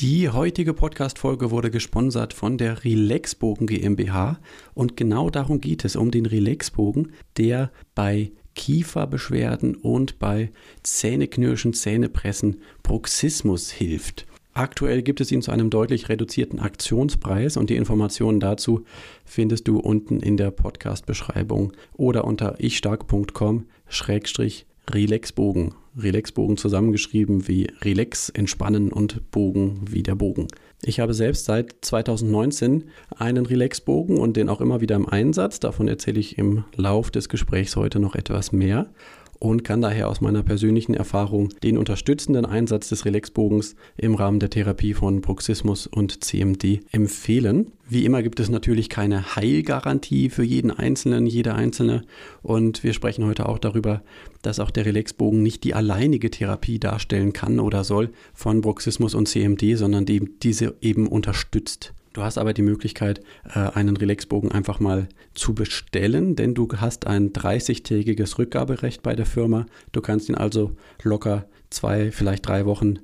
Die heutige Podcast-Folge wurde gesponsert von der Relaxbogen GmbH und genau darum geht es, um den Relaxbogen, der bei Kieferbeschwerden und bei Zähneknirschen, Zähnepressen Bruxismus hilft. Aktuell gibt es ihn zu einem deutlich reduzierten Aktionspreis und die Informationen dazu findest du unten in der Podcast-Beschreibung oder unter ichstark.com-relaxbogen. Relaxbogen zusammengeschrieben wie Relax, Entspannen und Bogen wie der Bogen. Ich habe selbst seit 2019 einen Relaxbogen und den auch immer wieder im Einsatz. Davon erzähle ich im Lauf des Gesprächs heute noch etwas mehr und kann daher aus meiner persönlichen Erfahrung den unterstützenden Einsatz des Relaxbogens im Rahmen der Therapie von Bruxismus und CMD empfehlen. Wie immer gibt es natürlich keine Heilgarantie für jeden Einzelnen, jede Einzelne. Und wir sprechen heute auch darüber, dass auch der Relaxbogen nicht die alleinige Therapie darstellen kann oder soll von Bruxismus und CMD, sondern die diese eben unterstützt. Du hast aber die Möglichkeit, äh, einen Relaxbogen einfach mal zu bestellen, denn du hast ein 30-tägiges Rückgaberecht bei der Firma. Du kannst ihn also locker zwei, vielleicht drei Wochen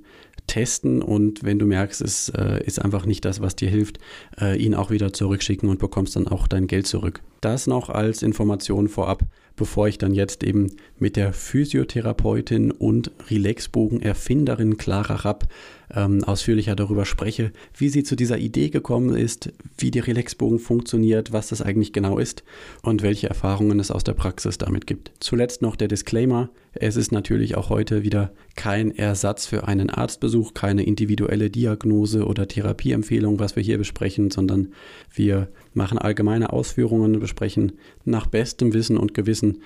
testen und wenn du merkst, es äh, ist einfach nicht das, was dir hilft, äh, ihn auch wieder zurückschicken und bekommst dann auch dein Geld zurück. Das noch als Information vorab, bevor ich dann jetzt eben mit der Physiotherapeutin und Relaxbogen-Erfinderin Clara Rapp ähm, ausführlicher darüber spreche, wie sie zu dieser Idee gekommen ist, wie die Relaxbogen funktioniert, was das eigentlich genau ist und welche Erfahrungen es aus der Praxis damit gibt. Zuletzt noch der Disclaimer. Es ist natürlich auch heute wieder kein Ersatz für einen Arztbesuch, keine individuelle Diagnose oder Therapieempfehlung, was wir hier besprechen, sondern wir machen allgemeine Ausführungen, besprechen nach bestem Wissen und Gewissen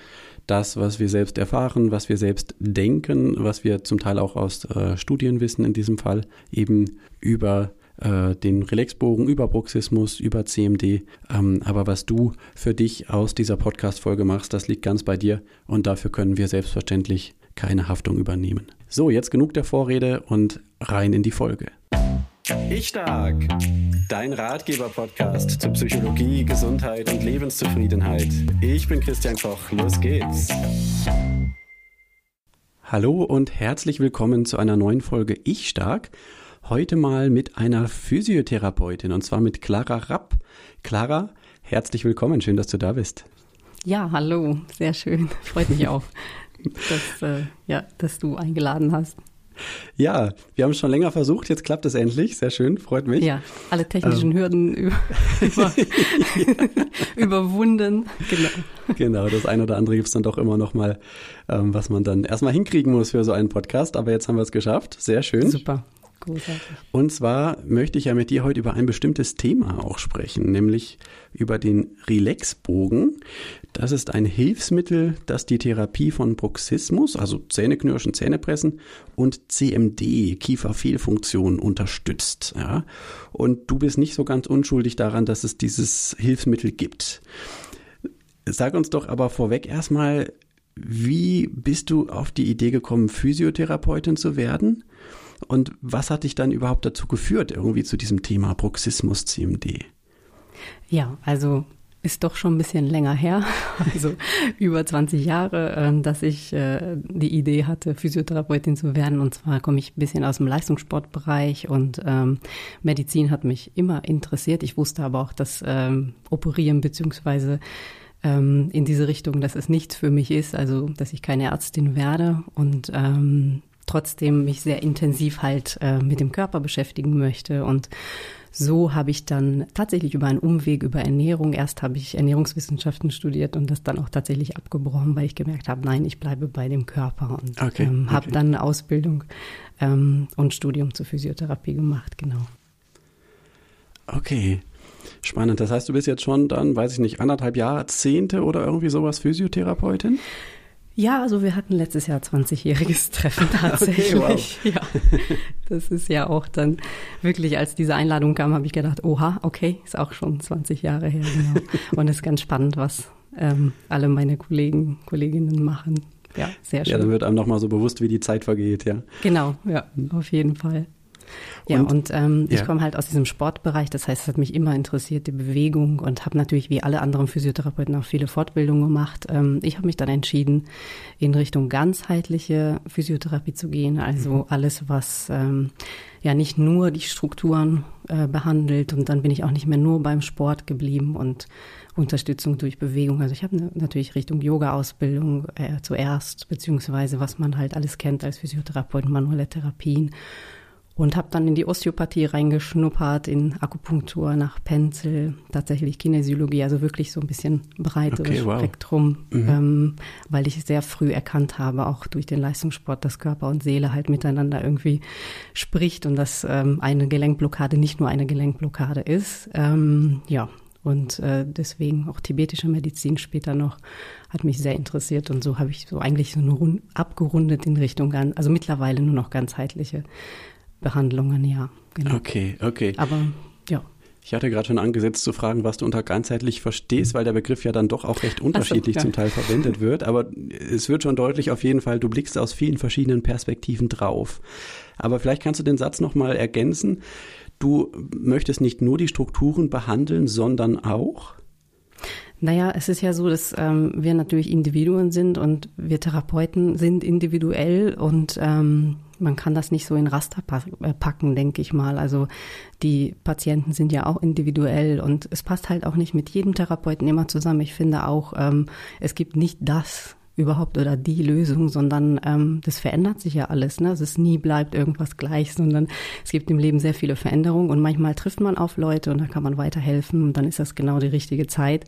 das, was wir selbst erfahren, was wir selbst denken, was wir zum Teil auch aus äh, Studien wissen in diesem Fall, eben über äh, den Relaxbogen, über Bruxismus, über CMD. Ähm, aber was du für dich aus dieser Podcast-Folge machst, das liegt ganz bei dir und dafür können wir selbstverständlich keine Haftung übernehmen. So, jetzt genug der Vorrede und rein in die Folge. Ich Stark, dein Ratgeber-Podcast zu Psychologie, Gesundheit und Lebenszufriedenheit. Ich bin Christian Koch, los geht's. Hallo und herzlich willkommen zu einer neuen Folge Ich Stark. Heute mal mit einer Physiotherapeutin und zwar mit Clara Rapp. Clara, herzlich willkommen, schön, dass du da bist. Ja, hallo, sehr schön. Freut mich auch, dass, äh, ja, dass du eingeladen hast. Ja, wir haben es schon länger versucht, jetzt klappt es endlich. Sehr schön, freut mich. Ja, alle technischen ähm. Hürden über, über, überwunden. Genau. Genau, das eine oder andere gibt es dann doch immer noch mal, ähm, was man dann erstmal hinkriegen muss für so einen Podcast. Aber jetzt haben wir es geschafft. Sehr schön. Super. Großartig. Und zwar möchte ich ja mit dir heute über ein bestimmtes Thema auch sprechen, nämlich über den Relaxbogen. Das ist ein Hilfsmittel, das die Therapie von Bruxismus, also Zähneknirschen, Zähnepressen und CMD, Kieferfehlfunktion unterstützt. Ja? Und du bist nicht so ganz unschuldig daran, dass es dieses Hilfsmittel gibt. Sag uns doch aber vorweg erstmal, wie bist du auf die Idee gekommen, Physiotherapeutin zu werden? Und was hat dich dann überhaupt dazu geführt, irgendwie zu diesem Thema Bruxismus CMD? Ja, also ist doch schon ein bisschen länger her, also über 20 Jahre, ähm, dass ich äh, die Idee hatte, Physiotherapeutin zu werden. Und zwar komme ich ein bisschen aus dem Leistungssportbereich und ähm, Medizin hat mich immer interessiert. Ich wusste aber auch, dass ähm, Operieren beziehungsweise in diese Richtung, dass es nichts für mich ist, also dass ich keine Ärztin werde. Und trotzdem mich sehr intensiv halt äh, mit dem Körper beschäftigen möchte. Und so habe ich dann tatsächlich über einen Umweg über Ernährung, erst habe ich Ernährungswissenschaften studiert und das dann auch tatsächlich abgebrochen, weil ich gemerkt habe, nein, ich bleibe bei dem Körper und okay, ähm, okay. habe dann eine Ausbildung ähm, und Studium zur Physiotherapie gemacht, genau. Okay. Spannend. Das heißt, du bist jetzt schon dann, weiß ich nicht, anderthalb Jahrzehnte oder irgendwie sowas Physiotherapeutin? Ja, also wir hatten letztes Jahr 20-jähriges Treffen tatsächlich. Okay, wow. Ja, das ist ja auch dann wirklich, als diese Einladung kam, habe ich gedacht, oha, okay, ist auch schon 20 Jahre her, genau. Und es ist ganz spannend, was ähm, alle meine Kollegen, Kolleginnen machen. Ja, sehr schön. Ja, dann wird einem nochmal so bewusst, wie die Zeit vergeht, ja. Genau, ja, auf jeden Fall. Ja, und, und ähm, ja. ich komme halt aus diesem Sportbereich, das heißt, es hat mich immer interessiert, die Bewegung und habe natürlich wie alle anderen Physiotherapeuten auch viele Fortbildungen gemacht. Ähm, ich habe mich dann entschieden, in Richtung ganzheitliche Physiotherapie zu gehen, also mhm. alles, was ähm, ja nicht nur die Strukturen äh, behandelt und dann bin ich auch nicht mehr nur beim Sport geblieben und Unterstützung durch Bewegung. Also ich habe natürlich Richtung Yoga-Ausbildung äh, zuerst, beziehungsweise was man halt alles kennt als Physiotherapeut, manuelle Therapien und habe dann in die Osteopathie reingeschnuppert, in Akupunktur nach Penzel, tatsächlich Kinesiologie, also wirklich so ein bisschen breiteres okay, wow. Spektrum, mhm. ähm, weil ich sehr früh erkannt habe, auch durch den Leistungssport, dass Körper und Seele halt miteinander irgendwie spricht und dass ähm, eine Gelenkblockade nicht nur eine Gelenkblockade ist. Ähm, ja, und äh, deswegen auch tibetische Medizin später noch hat mich sehr interessiert und so habe ich so eigentlich so eine Rund abgerundet in Richtung, also mittlerweile nur noch ganzheitliche Behandlungen, ja. Genau. Okay, okay. Aber ja. Ich hatte gerade schon angesetzt zu fragen, was du unter ganzheitlich verstehst, weil der Begriff ja dann doch auch recht unterschiedlich so, ja. zum Teil verwendet wird. Aber es wird schon deutlich auf jeden Fall, du blickst aus vielen verschiedenen Perspektiven drauf. Aber vielleicht kannst du den Satz nochmal ergänzen. Du möchtest nicht nur die Strukturen behandeln, sondern auch? Naja, es ist ja so, dass ähm, wir natürlich Individuen sind und wir Therapeuten sind individuell und ähm, man kann das nicht so in Raster äh, packen, denke ich mal. Also die Patienten sind ja auch individuell und es passt halt auch nicht mit jedem Therapeuten immer zusammen. Ich finde auch, ähm, es gibt nicht das überhaupt oder die Lösung, sondern ähm, das verändert sich ja alles. Ne? Also es nie bleibt irgendwas gleich, sondern es gibt im Leben sehr viele Veränderungen und manchmal trifft man auf Leute und da kann man weiterhelfen und dann ist das genau die richtige Zeit.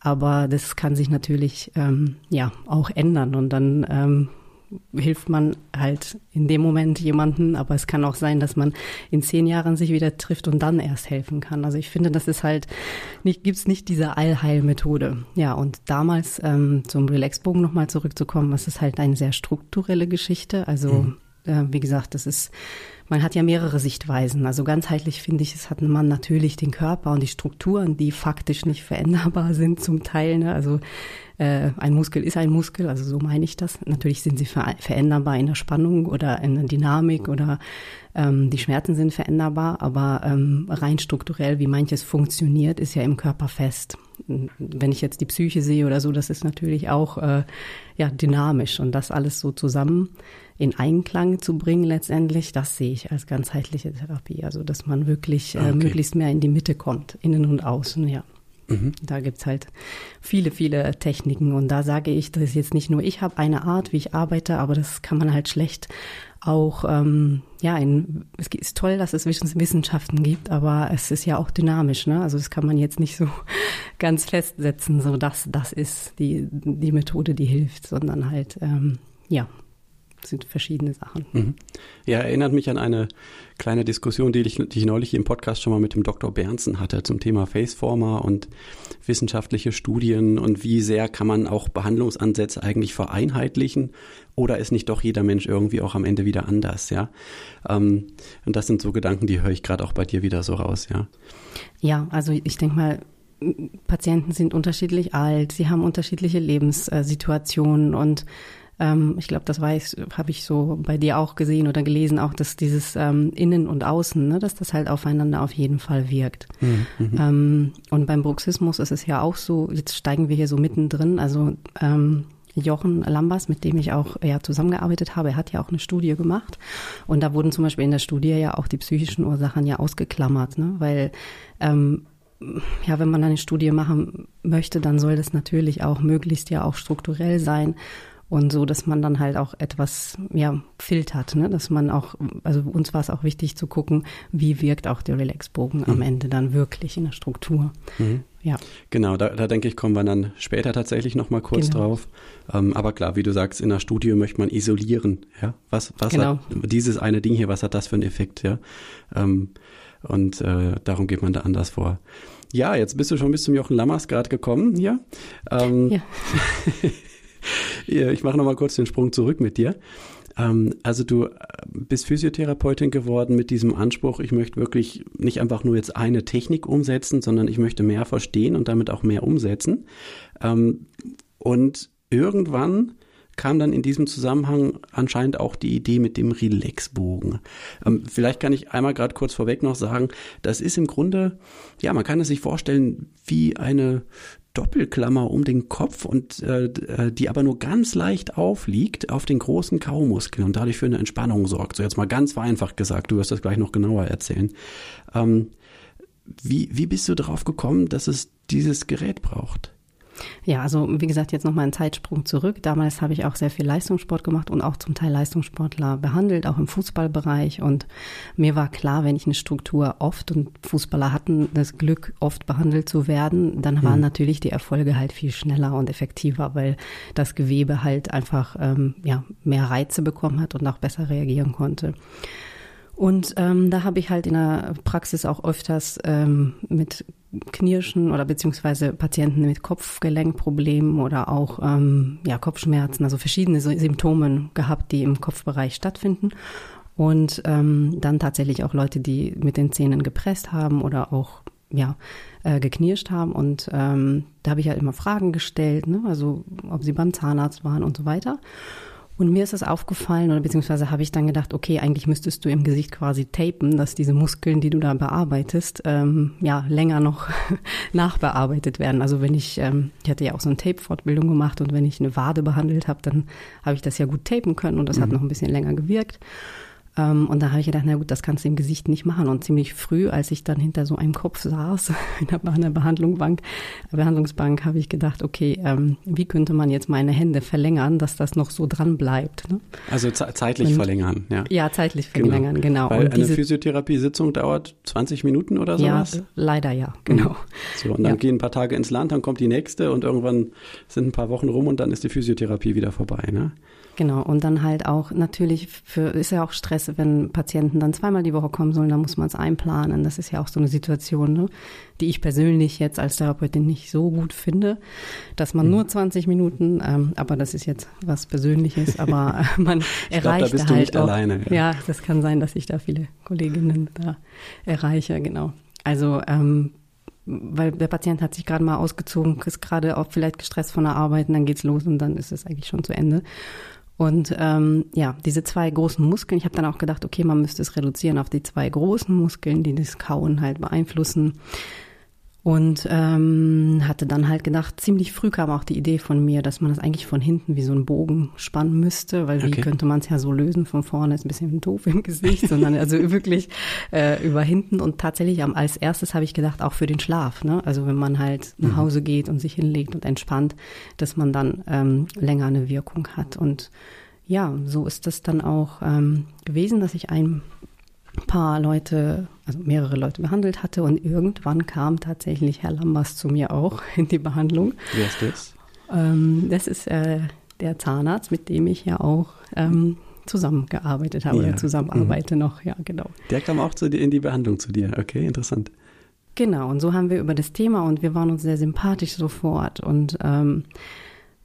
Aber das kann sich natürlich ähm, ja auch ändern und dann ähm, hilft man halt in dem Moment jemanden, aber es kann auch sein, dass man in zehn Jahren sich wieder trifft und dann erst helfen kann. Also ich finde, das ist halt nicht, gibt's nicht diese Allheilmethode. Ja, und damals ähm, zum Relaxbogen nochmal zurückzukommen, es ist halt eine sehr strukturelle Geschichte. Also mhm. äh, wie gesagt, das ist man hat ja mehrere Sichtweisen. Also ganzheitlich finde ich, es hat man natürlich den Körper und die Strukturen, die faktisch nicht veränderbar sind zum Teil. Ne? Also äh, ein Muskel ist ein Muskel, also so meine ich das. Natürlich sind sie ver veränderbar in der Spannung oder in der Dynamik oder ähm, die Schmerzen sind veränderbar, aber ähm, rein strukturell, wie manches funktioniert, ist ja im Körper fest. Wenn ich jetzt die Psyche sehe oder so, das ist natürlich auch äh, ja dynamisch und das alles so zusammen in Einklang zu bringen letztendlich, das sehe ich als ganzheitliche Therapie. Also dass man wirklich äh, okay. möglichst mehr in die Mitte kommt, innen und außen, ja. Mhm. Da gibt's halt viele, viele Techniken. Und da sage ich, das ist jetzt nicht nur, ich habe eine Art, wie ich arbeite, aber das kann man halt schlecht auch, ähm, ja, in, es ist toll, dass es Wissenschaften gibt, aber es ist ja auch dynamisch, ne? Also das kann man jetzt nicht so ganz festsetzen, so dass das ist die, die Methode, die hilft, sondern halt, ähm, ja, sind verschiedene Sachen. Mhm. Ja, erinnert mich an eine kleine Diskussion, die ich, die ich neulich im Podcast schon mal mit dem Dr. Bernsen hatte zum Thema Faceformer und wissenschaftliche Studien und wie sehr kann man auch Behandlungsansätze eigentlich vereinheitlichen oder ist nicht doch jeder Mensch irgendwie auch am Ende wieder anders, ja? Ähm, und das sind so Gedanken, die höre ich gerade auch bei dir wieder so raus, ja? Ja, also ich denke mal, Patienten sind unterschiedlich alt, sie haben unterschiedliche Lebenssituationen und ähm, ich glaube, das weiß, habe ich so bei dir auch gesehen oder gelesen, auch dass dieses ähm, Innen und Außen, ne, dass das halt aufeinander auf jeden Fall wirkt. Mhm. mhm. Ähm, und beim Bruxismus ist es ja auch so, jetzt steigen wir hier so mittendrin, also ähm, Jochen Lambers, mit dem ich auch ja, zusammengearbeitet habe, er hat ja auch eine Studie gemacht. Und da wurden zum Beispiel in der Studie ja auch die psychischen Ursachen ja ausgeklammert, ne? weil ähm, ja, wenn man eine Studie machen möchte, dann soll das natürlich auch möglichst ja auch strukturell sein und so, dass man dann halt auch etwas ja, filtert, ne? dass man auch, also uns war es auch wichtig zu gucken, wie wirkt auch der Relaxbogen mhm. am Ende dann wirklich in der Struktur. Mhm. Ja. Genau, da, da denke ich, kommen wir dann später tatsächlich nochmal kurz genau. drauf. Ähm, aber klar, wie du sagst, in der Studie möchte man isolieren. Ja, was, was genau. hat dieses eine Ding hier, was hat das für einen Effekt? Ja, ähm, und äh, darum geht man da anders vor. Ja, jetzt bist du schon bis zum Jochen Lammers gerade gekommen hier. Ähm, ja. ich mache nochmal kurz den Sprung zurück mit dir. Ähm, also du äh, bist Physiotherapeutin geworden mit diesem Anspruch, ich möchte wirklich nicht einfach nur jetzt eine Technik umsetzen, sondern ich möchte mehr verstehen und damit auch mehr umsetzen. Ähm, und irgendwann kam dann in diesem Zusammenhang anscheinend auch die Idee mit dem Relaxbogen. Ähm, vielleicht kann ich einmal gerade kurz vorweg noch sagen, das ist im Grunde, ja, man kann es sich vorstellen wie eine Doppelklammer um den Kopf und äh, äh, die aber nur ganz leicht aufliegt auf den großen Kaumuskeln und dadurch für eine Entspannung sorgt. So jetzt mal ganz vereinfacht gesagt, du wirst das gleich noch genauer erzählen. Ähm, wie, wie bist du darauf gekommen, dass es dieses Gerät braucht? Ja, also wie gesagt, jetzt nochmal einen Zeitsprung zurück. Damals habe ich auch sehr viel Leistungssport gemacht und auch zum Teil Leistungssportler behandelt, auch im Fußballbereich. Und mir war klar, wenn ich eine Struktur oft und Fußballer hatten das Glück, oft behandelt zu werden, dann waren mhm. natürlich die Erfolge halt viel schneller und effektiver, weil das Gewebe halt einfach ähm, ja, mehr Reize bekommen hat und auch besser reagieren konnte. Und ähm, da habe ich halt in der Praxis auch öfters ähm, mit Knirschen oder beziehungsweise Patienten mit Kopfgelenkproblemen oder auch ähm, ja, Kopfschmerzen, also verschiedene Symptome gehabt, die im Kopfbereich stattfinden. Und ähm, dann tatsächlich auch Leute, die mit den Zähnen gepresst haben oder auch ja, äh, geknirscht haben. Und ähm, da habe ich halt immer Fragen gestellt, ne? also ob sie beim Zahnarzt waren und so weiter. Und mir ist das aufgefallen, oder beziehungsweise habe ich dann gedacht, okay, eigentlich müsstest du im Gesicht quasi tapen, dass diese Muskeln, die du da bearbeitest, ähm, ja, länger noch nachbearbeitet werden. Also wenn ich, ähm, ich hatte ja auch so eine Tape-Fortbildung gemacht und wenn ich eine Wade behandelt habe, dann habe ich das ja gut tapen können und das mhm. hat noch ein bisschen länger gewirkt. Ähm, und da habe ich gedacht, na gut, das kannst du im Gesicht nicht machen. Und ziemlich früh, als ich dann hinter so einem Kopf saß, in der, Behandlungsbank, Behandlungsbank, habe ich gedacht, okay, ähm, wie könnte man jetzt meine Hände verlängern, dass das noch so dran bleibt? Ne? Also zeitlich und, verlängern, ja. Ja, zeitlich genau. verlängern, genau. Weil und eine Physiotherapiesitzung dauert 20 Minuten oder sowas? Ja, leider ja, genau. Mhm. So, und dann ja. gehen ein paar Tage ins Land, dann kommt die nächste und irgendwann sind ein paar Wochen rum und dann ist die Physiotherapie wieder vorbei, ne? Genau, und dann halt auch natürlich für, ist ja auch Stress, wenn Patienten dann zweimal die Woche kommen sollen, dann muss man es einplanen. Das ist ja auch so eine Situation, ne, die ich persönlich jetzt als Therapeutin nicht so gut finde, dass man mhm. nur 20 Minuten, ähm, aber das ist jetzt was Persönliches, aber man ich erreicht glaub, da bist halt du nicht auch, alleine. Ja. ja, das kann sein, dass ich da viele Kolleginnen da erreiche, genau. Also ähm, weil der Patient hat sich gerade mal ausgezogen, ist gerade auch vielleicht gestresst von der Arbeit und dann geht's los und dann ist es eigentlich schon zu Ende. Und ähm, ja, diese zwei großen Muskeln, ich habe dann auch gedacht, okay, man müsste es reduzieren auf die zwei großen Muskeln, die das Kauen halt beeinflussen. Und ähm, hatte dann halt gedacht, ziemlich früh kam auch die Idee von mir, dass man das eigentlich von hinten wie so einen Bogen spannen müsste, weil wie okay. könnte man es ja so lösen von vorne, ist ein bisschen doof im Gesicht, sondern also wirklich äh, über hinten. Und tatsächlich am, als erstes habe ich gedacht, auch für den Schlaf. Ne? Also wenn man halt nach mhm. Hause geht und sich hinlegt und entspannt, dass man dann ähm, länger eine Wirkung hat. Und ja, so ist das dann auch ähm, gewesen, dass ich ein paar Leute, also mehrere Leute behandelt hatte und irgendwann kam tatsächlich Herr Lambers zu mir auch in die Behandlung. Wer ist das? Ähm, das ist äh, der Zahnarzt, mit dem ich ja auch ähm, zusammengearbeitet habe ja. oder zusammenarbeite mhm. noch, ja, genau. Der kam auch zu dir in die Behandlung zu dir, okay, interessant. Genau, und so haben wir über das Thema und wir waren uns sehr sympathisch sofort und ähm,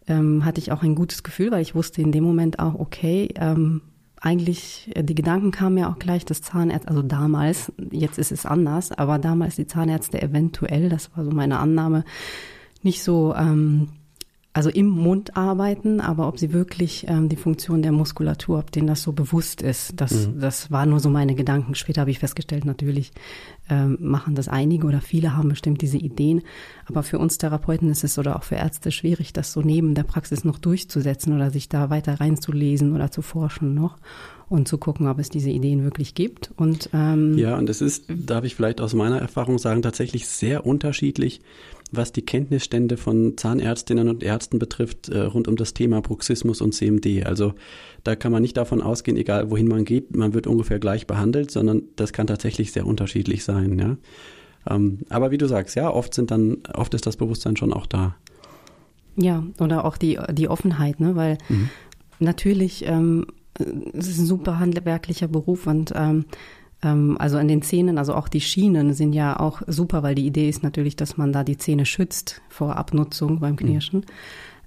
ähm, hatte ich auch ein gutes Gefühl, weil ich wusste in dem Moment auch, okay, ähm, eigentlich, äh, die Gedanken kamen ja auch gleich, dass Zahnärzte, also damals, jetzt ist es anders, aber damals die Zahnärzte eventuell, das war so meine Annahme, nicht so ähm, also im Mund arbeiten, aber ob sie wirklich ähm, die Funktion der Muskulatur, ob denen das so bewusst ist, das, mhm. das war nur so meine Gedanken. Später habe ich festgestellt, natürlich ähm, machen das einige oder viele haben bestimmt diese Ideen, aber für uns Therapeuten ist es oder auch für Ärzte schwierig, das so neben der Praxis noch durchzusetzen oder sich da weiter reinzulesen oder zu forschen noch und zu gucken, ob es diese Ideen wirklich gibt. Und ähm, ja, und es ist, darf ich vielleicht aus meiner Erfahrung sagen, tatsächlich sehr unterschiedlich was die Kenntnisstände von Zahnärztinnen und Ärzten betrifft, äh, rund um das Thema Bruxismus und CMD. Also da kann man nicht davon ausgehen, egal wohin man geht, man wird ungefähr gleich behandelt, sondern das kann tatsächlich sehr unterschiedlich sein. Ja? Ähm, aber wie du sagst, ja, oft sind dann, oft ist das Bewusstsein schon auch da. Ja, oder auch die, die Offenheit, ne? weil mhm. natürlich ähm, es ist ein super handwerklicher Beruf und ähm, ähm, also an den Zähnen, also auch die Schienen sind ja auch super, weil die Idee ist natürlich, dass man da die Zähne schützt vor Abnutzung beim mhm. Knirschen. Mhm.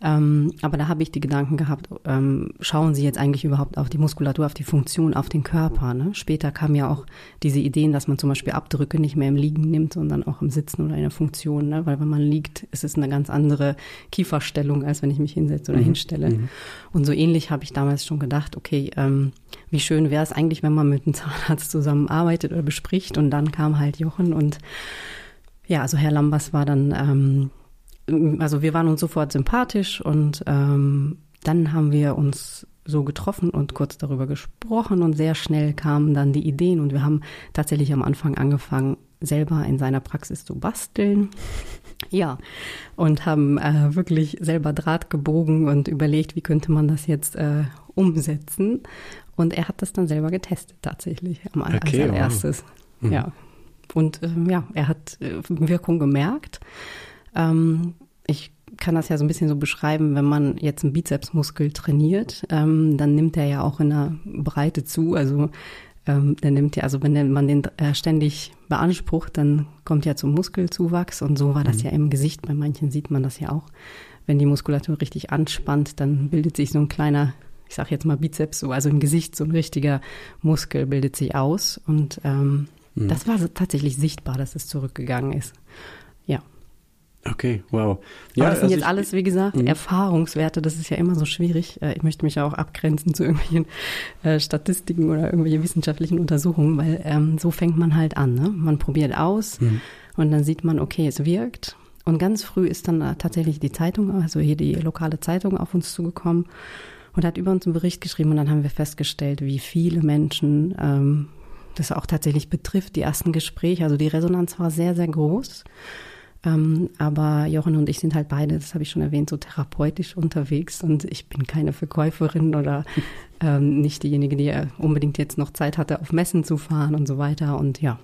Ähm, aber da habe ich die Gedanken gehabt, ähm, schauen Sie jetzt eigentlich überhaupt auf die Muskulatur, auf die Funktion, auf den Körper. Ne? Später kamen ja auch diese Ideen, dass man zum Beispiel Abdrücke nicht mehr im Liegen nimmt, sondern auch im Sitzen oder in der Funktion. Ne? Weil wenn man liegt, ist es eine ganz andere Kieferstellung, als wenn ich mich hinsetze oder mhm. hinstelle. Mhm. Und so ähnlich habe ich damals schon gedacht, okay, ähm, wie schön wäre es eigentlich, wenn man mit einem Zahnarzt zusammenarbeitet oder bespricht. Und dann kam halt Jochen und ja, also Herr Lambers war dann ähm, also wir waren uns sofort sympathisch und ähm, dann haben wir uns so getroffen und kurz darüber gesprochen und sehr schnell kamen dann die Ideen und wir haben tatsächlich am Anfang angefangen, selber in seiner Praxis zu basteln. Ja, und haben äh, wirklich selber Draht gebogen und überlegt, wie könnte man das jetzt äh, umsetzen. Und er hat das dann selber getestet tatsächlich am okay, als allererstes. Wow. Mhm. Ja. Und ähm, ja, er hat äh, Wirkung gemerkt. Ähm, ich kann das ja so ein bisschen so beschreiben, wenn man jetzt einen Bizepsmuskel trainiert, ähm, dann nimmt er ja auch in der Breite zu. Also ähm, der nimmt ja, also wenn man den äh, ständig beansprucht, dann kommt ja zum Muskelzuwachs und so war das mhm. ja im Gesicht. Bei manchen sieht man das ja auch. Wenn die Muskulatur richtig anspannt, dann bildet sich so ein kleiner, ich sage jetzt mal Bizeps, so, also im Gesicht so ein richtiger Muskel bildet sich aus und ähm, mhm. das war so tatsächlich sichtbar, dass es zurückgegangen ist. Okay, wow. Ja, Aber das sind also jetzt ich, alles, wie gesagt, mh. Erfahrungswerte. Das ist ja immer so schwierig. Äh, ich möchte mich ja auch abgrenzen zu irgendwelchen äh, Statistiken oder irgendwelche wissenschaftlichen Untersuchungen, weil ähm, so fängt man halt an. Ne? Man probiert aus mhm. und dann sieht man, okay, es wirkt. Und ganz früh ist dann tatsächlich die Zeitung, also hier die lokale Zeitung auf uns zugekommen und hat über uns einen Bericht geschrieben und dann haben wir festgestellt, wie viele Menschen ähm, das auch tatsächlich betrifft, die ersten Gespräche. Also die Resonanz war sehr, sehr groß. Ähm, aber Jochen und ich sind halt beide, das habe ich schon erwähnt, so therapeutisch unterwegs und ich bin keine Verkäuferin oder ähm, nicht diejenige, die unbedingt jetzt noch Zeit hatte, auf Messen zu fahren und so weiter. Und ja,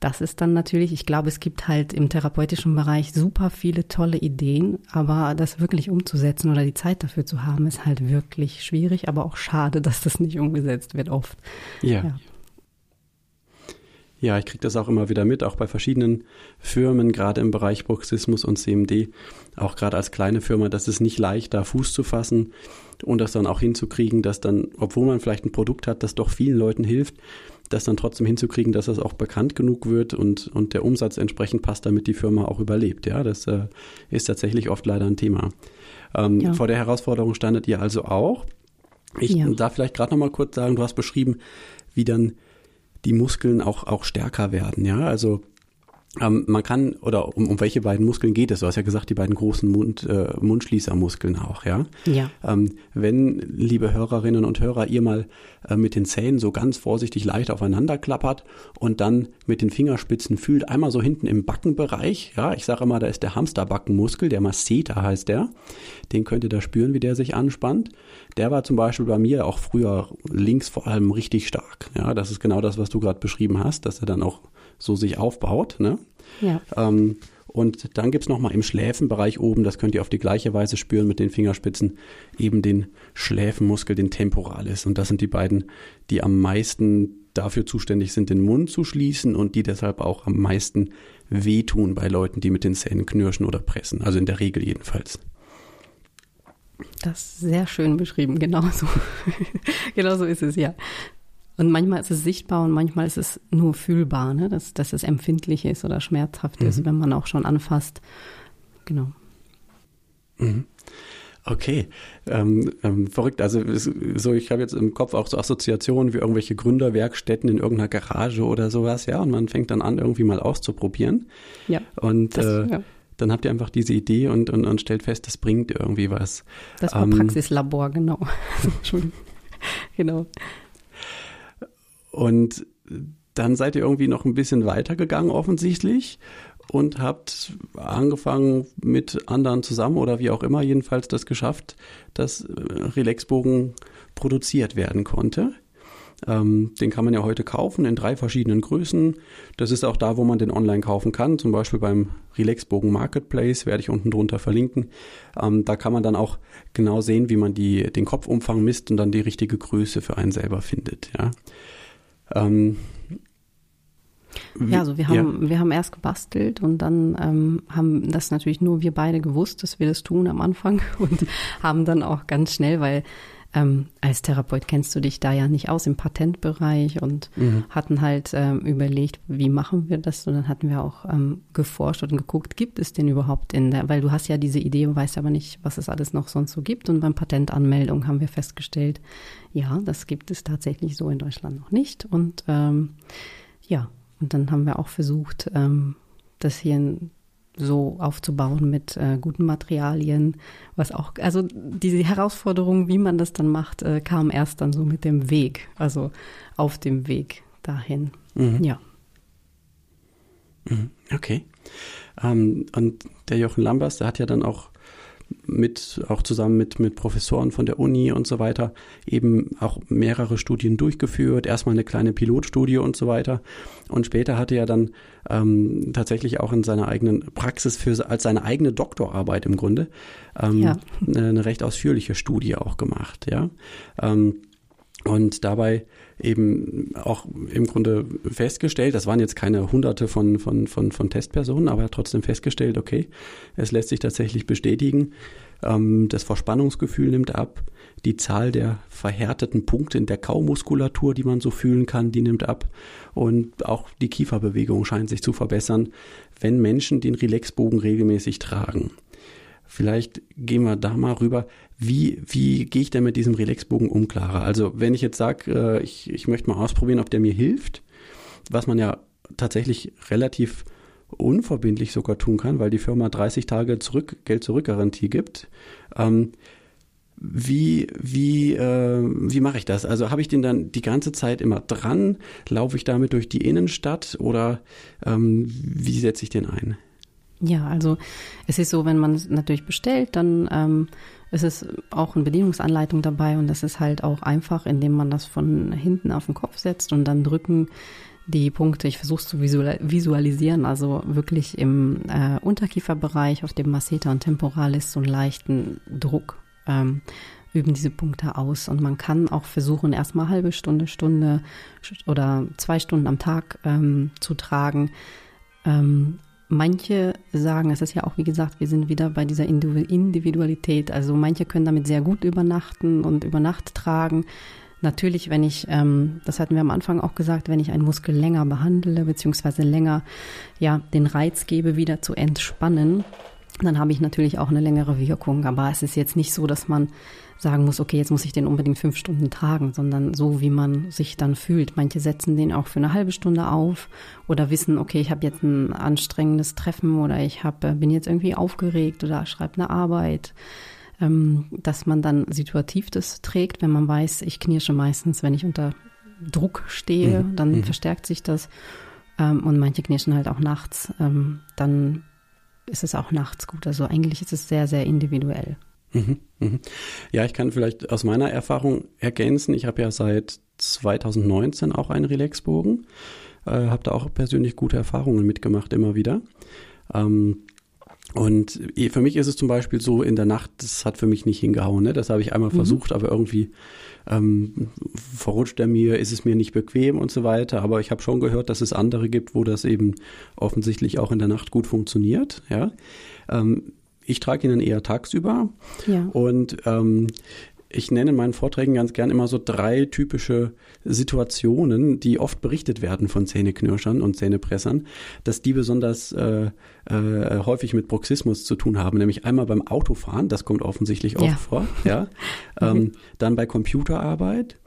das ist dann natürlich, ich glaube, es gibt halt im therapeutischen Bereich super viele tolle Ideen, aber das wirklich umzusetzen oder die Zeit dafür zu haben, ist halt wirklich schwierig, aber auch schade, dass das nicht umgesetzt wird oft. ja. ja. Ja, ich kriege das auch immer wieder mit, auch bei verschiedenen Firmen, gerade im Bereich Bruxismus und CMD, auch gerade als kleine Firma, das ist nicht leicht, da Fuß zu fassen und das dann auch hinzukriegen, dass dann, obwohl man vielleicht ein Produkt hat, das doch vielen Leuten hilft, das dann trotzdem hinzukriegen, dass das auch bekannt genug wird und, und der Umsatz entsprechend passt, damit die Firma auch überlebt. Ja, das äh, ist tatsächlich oft leider ein Thema. Ähm, ja. Vor der Herausforderung standet ihr also auch. Ich ja. darf vielleicht gerade noch mal kurz sagen, du hast beschrieben, wie dann die Muskeln auch, auch stärker werden. Ja, also ähm, man kann, oder um, um welche beiden Muskeln geht es? Du hast ja gesagt, die beiden großen Mund, äh, Mundschließermuskeln auch, ja? Ja. Ähm, wenn, liebe Hörerinnen und Hörer, ihr mal äh, mit den Zähnen so ganz vorsichtig leicht aufeinander klappert und dann mit den Fingerspitzen fühlt, einmal so hinten im Backenbereich, ja, ich sage immer, da ist der Hamsterbackenmuskel, der Masseter heißt der, den könnt ihr da spüren, wie der sich anspannt. Der war zum Beispiel bei mir auch früher links vor allem richtig stark, ja, das ist genau das, was du gerade beschrieben hast, dass er dann auch so sich aufbaut. Ne? Ja. Ähm, und dann gibt's noch mal im Schläfenbereich oben, das könnt ihr auf die gleiche Weise spüren mit den Fingerspitzen, eben den Schläfenmuskel, den Temporalis. Und das sind die beiden, die am meisten dafür zuständig sind, den Mund zu schließen und die deshalb auch am meisten wehtun bei Leuten, die mit den Zähnen knirschen oder pressen. Also in der Regel jedenfalls. Das ist sehr schön beschrieben, genauso. genauso ist es, ja. Und manchmal ist es sichtbar und manchmal ist es nur fühlbar, ne? dass, dass es empfindlich ist oder schmerzhaft mhm. ist, wenn man auch schon anfasst. Genau. Mhm. Okay, ähm, ähm, verrückt. Also so, ich habe jetzt im Kopf auch so Assoziationen wie irgendwelche Gründerwerkstätten in irgendeiner Garage oder sowas, ja. Und man fängt dann an, irgendwie mal auszuprobieren. Ja. Und das, äh, ja. dann habt ihr einfach diese Idee und, und, und stellt fest, das bringt irgendwie was. Das war ähm, Praxislabor, genau. Entschuldigung. genau. Und dann seid ihr irgendwie noch ein bisschen weitergegangen offensichtlich und habt angefangen mit anderen zusammen oder wie auch immer jedenfalls das geschafft, dass äh, Relaxbogen produziert werden konnte. Ähm, den kann man ja heute kaufen in drei verschiedenen Größen. Das ist auch da, wo man den online kaufen kann, zum Beispiel beim Relaxbogen Marketplace, werde ich unten drunter verlinken. Ähm, da kann man dann auch genau sehen, wie man die, den Kopfumfang misst und dann die richtige Größe für einen selber findet. Ja. Ähm, Ja, also wir haben, ja. wir haben erst gebastelt und dann ähm, haben das natürlich nur wir beide gewusst, dass wir das tun am Anfang und haben dann auch ganz schnell, weil ähm, als Therapeut kennst du dich da ja nicht aus im Patentbereich und mhm. hatten halt ähm, überlegt, wie machen wir das? Und dann hatten wir auch ähm, geforscht und geguckt, gibt es den überhaupt in der, weil du hast ja diese Idee und weißt aber nicht, was es alles noch sonst so gibt. Und beim Patentanmeldung haben wir festgestellt, ja, das gibt es tatsächlich so in Deutschland noch nicht. Und ähm, ja, und dann haben wir auch versucht, ähm, das hier in so aufzubauen mit äh, guten Materialien, was auch, also diese Herausforderung, wie man das dann macht, äh, kam erst dann so mit dem Weg, also auf dem Weg dahin. Mhm. Ja. Mhm. Okay. Ähm, und der Jochen Lambers, der hat ja dann auch mit, auch zusammen mit, mit Professoren von der Uni und so weiter, eben auch mehrere Studien durchgeführt, erstmal eine kleine Pilotstudie und so weiter. Und später hatte er dann ähm, tatsächlich auch in seiner eigenen Praxis für als seine eigene Doktorarbeit im Grunde ähm, ja. eine, eine, recht ausführliche Studie auch gemacht, ja. Ähm, und dabei eben auch im Grunde festgestellt, das waren jetzt keine hunderte von, von, von, von Testpersonen, aber trotzdem festgestellt, okay, es lässt sich tatsächlich bestätigen, ähm, das Verspannungsgefühl nimmt ab, die Zahl der verhärteten Punkte in der Kaumuskulatur, die man so fühlen kann, die nimmt ab und auch die Kieferbewegung scheint sich zu verbessern, wenn Menschen den Relaxbogen regelmäßig tragen. Vielleicht gehen wir da mal rüber. Wie, wie gehe ich denn mit diesem Relaxbogen um, Clara? Also wenn ich jetzt sage, äh, ich, ich möchte mal ausprobieren, ob der mir hilft, was man ja tatsächlich relativ unverbindlich sogar tun kann, weil die Firma 30 Tage zurück, Geld zurück Garantie gibt. Ähm, wie, wie, äh, wie mache ich das? Also habe ich den dann die ganze Zeit immer dran? Laufe ich damit durch die Innenstadt oder ähm, wie setze ich den ein? Ja, also es ist so, wenn man es natürlich bestellt, dann ähm, ist es auch eine Bedienungsanleitung dabei und das ist halt auch einfach, indem man das von hinten auf den Kopf setzt und dann drücken die Punkte, ich versuche es zu visualisieren, also wirklich im äh, Unterkieferbereich auf dem Masseter und Temporalis so einen leichten Druck ähm, üben diese Punkte aus. Und man kann auch versuchen, erstmal halbe Stunde, Stunde oder zwei Stunden am Tag ähm, zu tragen. Ähm, Manche sagen, es ist ja auch, wie gesagt, wir sind wieder bei dieser Individualität. Also manche können damit sehr gut übernachten und über Nacht tragen. Natürlich, wenn ich, ähm, das hatten wir am Anfang auch gesagt, wenn ich einen Muskel länger behandle, beziehungsweise länger ja den Reiz gebe, wieder zu entspannen, dann habe ich natürlich auch eine längere Wirkung. Aber es ist jetzt nicht so, dass man sagen muss, okay, jetzt muss ich den unbedingt fünf Stunden tragen, sondern so, wie man sich dann fühlt. Manche setzen den auch für eine halbe Stunde auf oder wissen, okay, ich habe jetzt ein anstrengendes Treffen oder ich hab, äh, bin jetzt irgendwie aufgeregt oder schreibe eine Arbeit. Ähm, dass man dann situativ das trägt, wenn man weiß, ich knirsche meistens, wenn ich unter Druck stehe, mhm. dann mhm. verstärkt sich das. Ähm, und manche knirschen halt auch nachts. Ähm, dann ist es auch nachts gut. Also eigentlich ist es sehr, sehr individuell. Mhm, mhm. Ja, ich kann vielleicht aus meiner Erfahrung ergänzen. Ich habe ja seit 2019 auch einen Relaxbogen, äh, habe da auch persönlich gute Erfahrungen mitgemacht, immer wieder. Ähm, und für mich ist es zum Beispiel so, in der Nacht, das hat für mich nicht hingehauen. Ne? Das habe ich einmal mhm. versucht, aber irgendwie ähm, verrutscht er mir, ist es mir nicht bequem und so weiter. Aber ich habe schon gehört, dass es andere gibt, wo das eben offensichtlich auch in der Nacht gut funktioniert. Ja. Ähm, ich trage ihn dann eher tagsüber. Ja. Und ähm, ich nenne in meinen Vorträgen ganz gern immer so drei typische Situationen, die oft berichtet werden von Zähneknirschern und Zähnepressern, dass die besonders äh, äh, häufig mit Bruxismus zu tun haben. Nämlich einmal beim Autofahren, das kommt offensichtlich oft ja. vor, ja. Ähm, dann bei Computerarbeit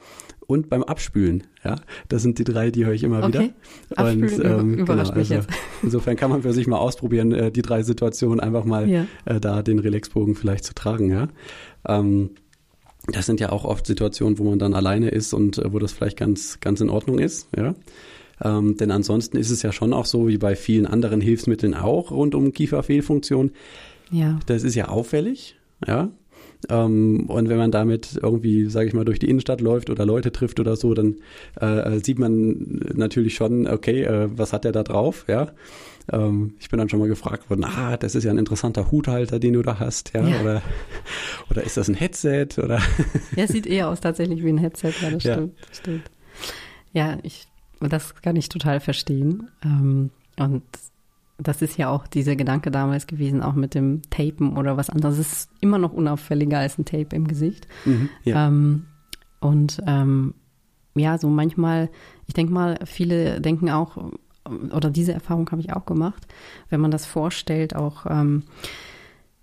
und beim Abspülen. Ja, das sind die drei, die höre ich immer okay. wieder. Und ähm, überrascht genau, mich also, jetzt. Insofern kann man für sich mal ausprobieren, äh, die drei Situationen einfach mal ja. äh, da den Relaxbogen vielleicht zu tragen. Ja, ähm, das sind ja auch oft Situationen, wo man dann alleine ist und äh, wo das vielleicht ganz ganz in Ordnung ist. Ja. Ähm, denn ansonsten ist es ja schon auch so, wie bei vielen anderen Hilfsmitteln auch rund um Kieferfehlfunktion. Ja. Das ist ja auffällig. Ja, ähm, und wenn man damit irgendwie, sage ich mal, durch die Innenstadt läuft oder Leute trifft oder so, dann äh, sieht man natürlich schon, okay, äh, was hat der da drauf, ja. Ähm, ich bin dann schon mal gefragt worden, ah, das ist ja ein interessanter Huthalter, den du da hast, ja, ja. Oder, oder ist das ein Headset oder? ja, sieht eher aus tatsächlich wie ein Headset, ja, das ja. stimmt, stimmt. Ja, ich das kann ich total verstehen. Ähm, und das ist ja auch dieser Gedanke damals gewesen, auch mit dem Tapen oder was anderes. Es ist immer noch unauffälliger als ein Tape im Gesicht. Mhm, ja. ähm, und ähm, ja, so manchmal, ich denke mal, viele denken auch, oder diese Erfahrung habe ich auch gemacht, wenn man das vorstellt, auch ähm,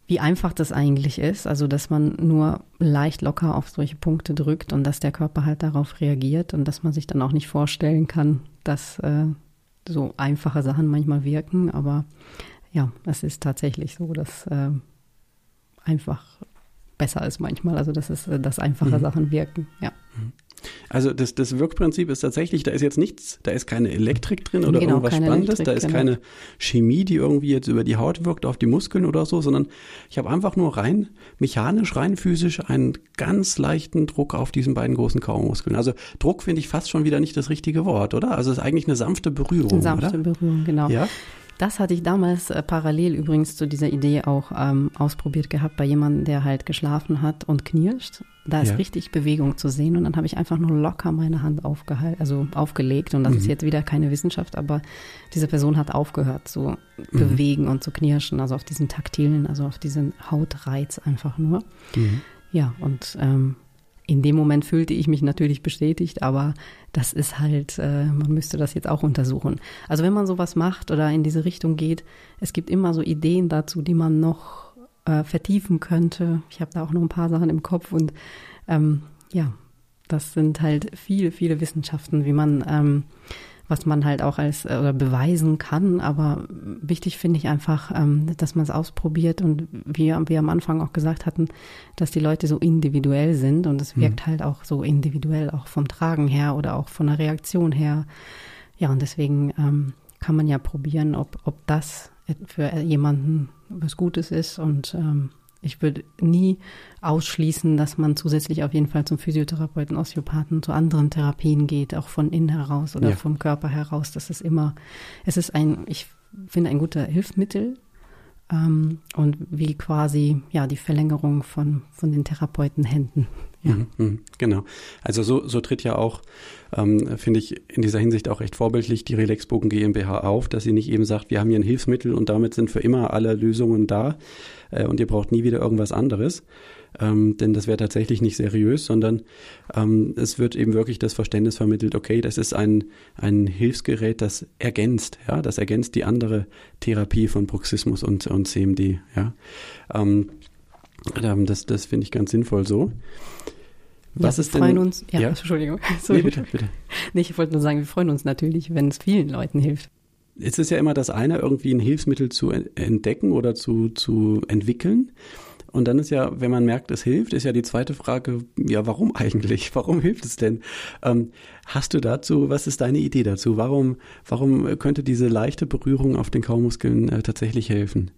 wie einfach das eigentlich ist. Also, dass man nur leicht locker auf solche Punkte drückt und dass der Körper halt darauf reagiert und dass man sich dann auch nicht vorstellen kann, dass äh, so einfache Sachen manchmal wirken. Aber ja, es ist tatsächlich so, dass äh, einfach besser ist manchmal. Also, dass es, äh, dass einfache mhm. Sachen wirken. Ja. Mhm. Also das, das Wirkprinzip ist tatsächlich, da ist jetzt nichts, da ist keine Elektrik drin oder genau, irgendwas Spannendes, Elektrik, da ist genau. keine Chemie, die irgendwie jetzt über die Haut wirkt, auf die Muskeln oder so, sondern ich habe einfach nur rein mechanisch, rein physisch einen ganz leichten Druck auf diesen beiden großen Kaumuskeln. Also Druck finde ich fast schon wieder nicht das richtige Wort, oder? Also es ist eigentlich eine sanfte Berührung. Eine sanfte oder? Berührung, genau. Ja? Das hatte ich damals äh, parallel übrigens zu dieser Idee auch ähm, ausprobiert gehabt bei jemandem, der halt geschlafen hat und knirscht. Da ist ja. richtig Bewegung zu sehen und dann habe ich einfach nur locker meine Hand aufgehalten, also aufgelegt und das mhm. ist jetzt wieder keine Wissenschaft, aber diese Person hat aufgehört zu mhm. bewegen und zu knirschen, also auf diesen taktilen, also auf diesen Hautreiz einfach nur. Mhm. Ja, und ähm, in dem Moment fühlte ich mich natürlich bestätigt, aber das ist halt, äh, man müsste das jetzt auch untersuchen. Also wenn man sowas macht oder in diese Richtung geht, es gibt immer so Ideen dazu, die man noch äh, vertiefen könnte. Ich habe da auch noch ein paar Sachen im Kopf und ähm, ja, das sind halt viele, viele Wissenschaften, wie man ähm, was man halt auch als äh, oder beweisen kann. Aber wichtig finde ich einfach, ähm, dass man es ausprobiert und wie wir am Anfang auch gesagt hatten, dass die Leute so individuell sind und es wirkt mhm. halt auch so individuell, auch vom Tragen her oder auch von der Reaktion her. Ja, und deswegen ähm, kann man ja probieren, ob, ob das für jemanden was Gutes ist und ähm, ich würde nie ausschließen, dass man zusätzlich auf jeden Fall zum Physiotherapeuten, Osteopathen, zu anderen Therapien geht, auch von innen heraus oder ja. vom Körper heraus. Das ist immer, es ist ein, ich finde, ein guter Hilfsmittel ähm, und wie quasi ja die Verlängerung von, von den Therapeutenhänden. Ja. Mhm, mhm, genau. Also so, so tritt ja auch, ähm, finde ich, in dieser Hinsicht auch recht vorbildlich die Relaxbogen GmbH auf, dass sie nicht eben sagt, wir haben hier ein Hilfsmittel und damit sind für immer alle Lösungen da äh, und ihr braucht nie wieder irgendwas anderes. Ähm, denn das wäre tatsächlich nicht seriös, sondern ähm, es wird eben wirklich das Verständnis vermittelt, okay, das ist ein, ein Hilfsgerät, das ergänzt, ja, das ergänzt die andere Therapie von Bruxismus und, und CMD, ja. Ähm, ähm, das das finde ich ganz sinnvoll so. Was ja, ist wir freuen denn, uns, ja, ja? Entschuldigung. Sorry. Nee, bitte, bitte. Nee, ich wollte nur sagen, wir freuen uns natürlich, wenn es vielen Leuten hilft. Es ist ja immer das eine, irgendwie ein Hilfsmittel zu entdecken oder zu, zu entwickeln. Und dann ist ja, wenn man merkt, es hilft, ist ja die zweite Frage, ja, warum eigentlich? Warum hilft es denn? Ähm, hast du dazu, was ist deine Idee dazu? Warum, warum könnte diese leichte Berührung auf den Kaumuskeln äh, tatsächlich helfen?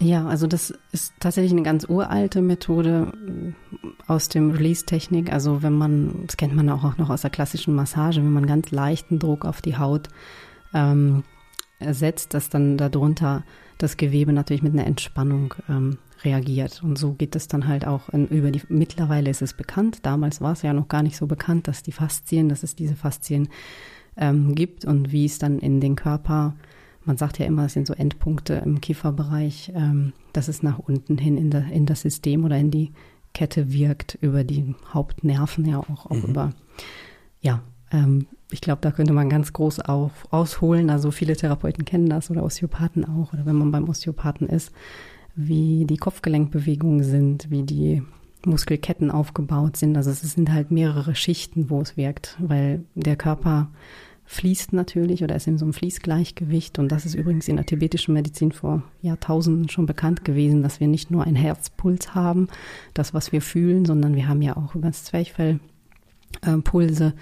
Ja, also das ist tatsächlich eine ganz uralte Methode äh, aus dem Release-Technik. Also wenn man, das kennt man auch noch aus der klassischen Massage, wenn man ganz leichten Druck auf die Haut ähm, setzt, dass dann darunter das Gewebe natürlich mit einer Entspannung ähm, reagiert. Und so geht es dann halt auch in, über die, mittlerweile ist es bekannt, damals war es ja noch gar nicht so bekannt, dass die Faszien, dass es diese Faszien ähm, gibt und wie es dann in den Körper man sagt ja immer, es sind so Endpunkte im Kieferbereich, ähm, dass es nach unten hin in, der, in das System oder in die Kette wirkt, über die Hauptnerven ja auch, auch mhm. über, ja, ähm, ich glaube, da könnte man ganz groß auf, ausholen. Also viele Therapeuten kennen das oder Osteopathen auch, oder wenn man beim Osteopathen ist, wie die Kopfgelenkbewegungen sind, wie die Muskelketten aufgebaut sind. Also es sind halt mehrere Schichten, wo es wirkt, weil der Körper fließt natürlich oder ist in so einem Fließgleichgewicht. Und das ist übrigens in der tibetischen Medizin vor Jahrtausenden schon bekannt gewesen, dass wir nicht nur einen Herzpuls haben, das, was wir fühlen, sondern wir haben ja auch über das Zwerchfell Pulse,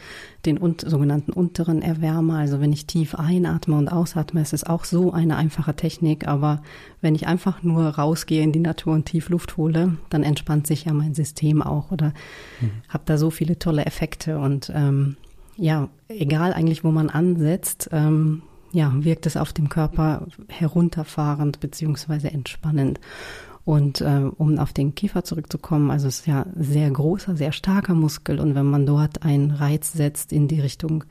den un sogenannten unteren Erwärmer. Also wenn ich tief einatme und ausatme, ist es auch so eine einfache Technik. Aber wenn ich einfach nur rausgehe in die Natur und tief Luft hole, dann entspannt sich ja mein System auch oder mhm. habe da so viele tolle Effekte. Und ähm, ja, egal eigentlich, wo man ansetzt, ähm, ja, wirkt es auf dem Körper herunterfahrend beziehungsweise entspannend. Und äh, um auf den Kiefer zurückzukommen, also es ist ja sehr großer, sehr starker Muskel und wenn man dort einen Reiz setzt in die Richtung